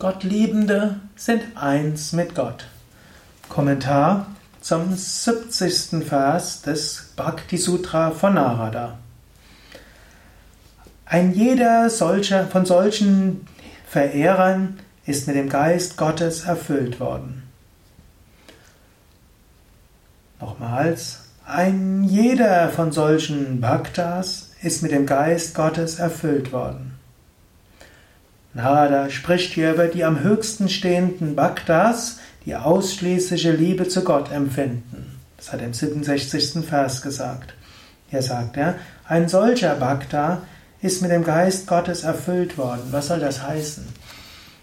Gottliebende sind eins mit Gott. Kommentar zum 70. Vers des Bhakti Sutra von Narada. Ein jeder solcher, von solchen Verehrern ist mit dem Geist Gottes erfüllt worden. Nochmals, ein jeder von solchen Bhaktas ist mit dem Geist Gottes erfüllt worden. Narada spricht hier über die am höchsten stehenden Bhaktas, die ausschließliche Liebe zu Gott empfinden. Das hat er im 67. Vers gesagt. Hier sagt er, ein solcher Bhakta ist mit dem Geist Gottes erfüllt worden. Was soll das heißen?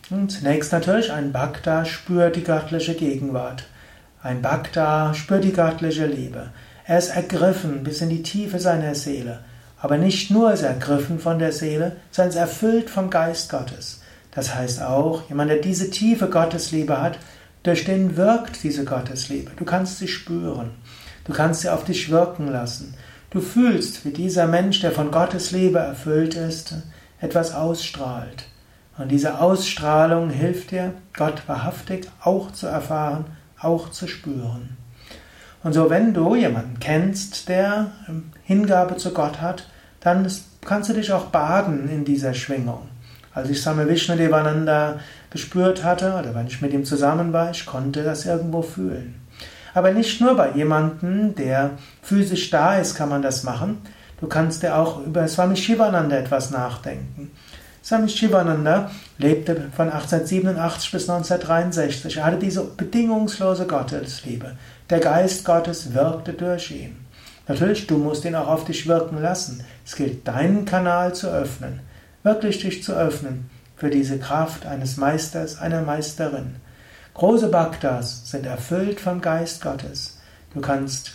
Und zunächst natürlich, ein Bhakta spürt die göttliche Gegenwart. Ein Bhakta spürt die göttliche Liebe. Er ist ergriffen bis in die Tiefe seiner Seele. Aber nicht nur ist er ergriffen von der Seele, sondern ist erfüllt vom Geist Gottes. Das heißt auch, jemand, der diese tiefe Gottesliebe hat, durch den wirkt diese Gottesliebe. Du kannst sie spüren. Du kannst sie auf dich wirken lassen. Du fühlst, wie dieser Mensch, der von Gottes Liebe erfüllt ist, etwas ausstrahlt. Und diese Ausstrahlung hilft dir, Gott wahrhaftig auch zu erfahren, auch zu spüren. Und so, wenn du jemanden kennst, der Hingabe zu Gott hat, dann kannst du dich auch baden in dieser Schwingung. Als ich Same Vishnu Devananda gespürt hatte, oder wenn ich mit ihm zusammen war, ich konnte das irgendwo fühlen. Aber nicht nur bei jemandem, der physisch da ist, kann man das machen. Du kannst ja auch über Swami Shivananda etwas nachdenken. Swami Shivananda lebte von 1887 bis 1963. Er hatte diese bedingungslose Gottesliebe. Der Geist Gottes wirkte durch ihn. Natürlich, du musst ihn auch auf dich wirken lassen. Es gilt, deinen Kanal zu öffnen, wirklich dich zu öffnen für diese Kraft eines Meisters, einer Meisterin. Große Bhaktas sind erfüllt vom Geist Gottes. Du kannst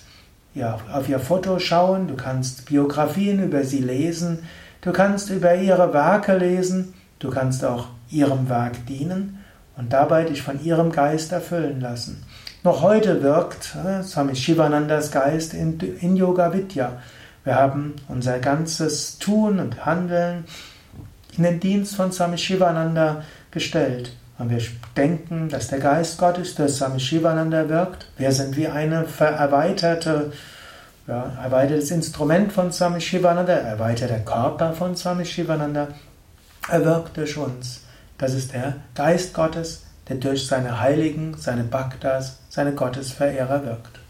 ja, auf ihr Foto schauen, du kannst Biografien über sie lesen, du kannst über ihre Werke lesen, du kannst auch ihrem Werk dienen und dabei dich von ihrem Geist erfüllen lassen. Noch heute wirkt äh, Swami Shivanandas Geist in, in Yoga Vidya. Wir haben unser ganzes Tun und Handeln in den Dienst von Swami Shivananda gestellt. Und wir denken, dass der Geist Gottes durch Swami Shivananda wirkt. Wir sind wie eine erweiterte, ja, erweitertes Instrument von Swami Shivananda, erweiterter Körper von Swami Shivananda. Er wirkt durch uns. Das ist der Geist Gottes, der durch seine Heiligen, seine Bhaktas, seine Gottesverehrer wirkt.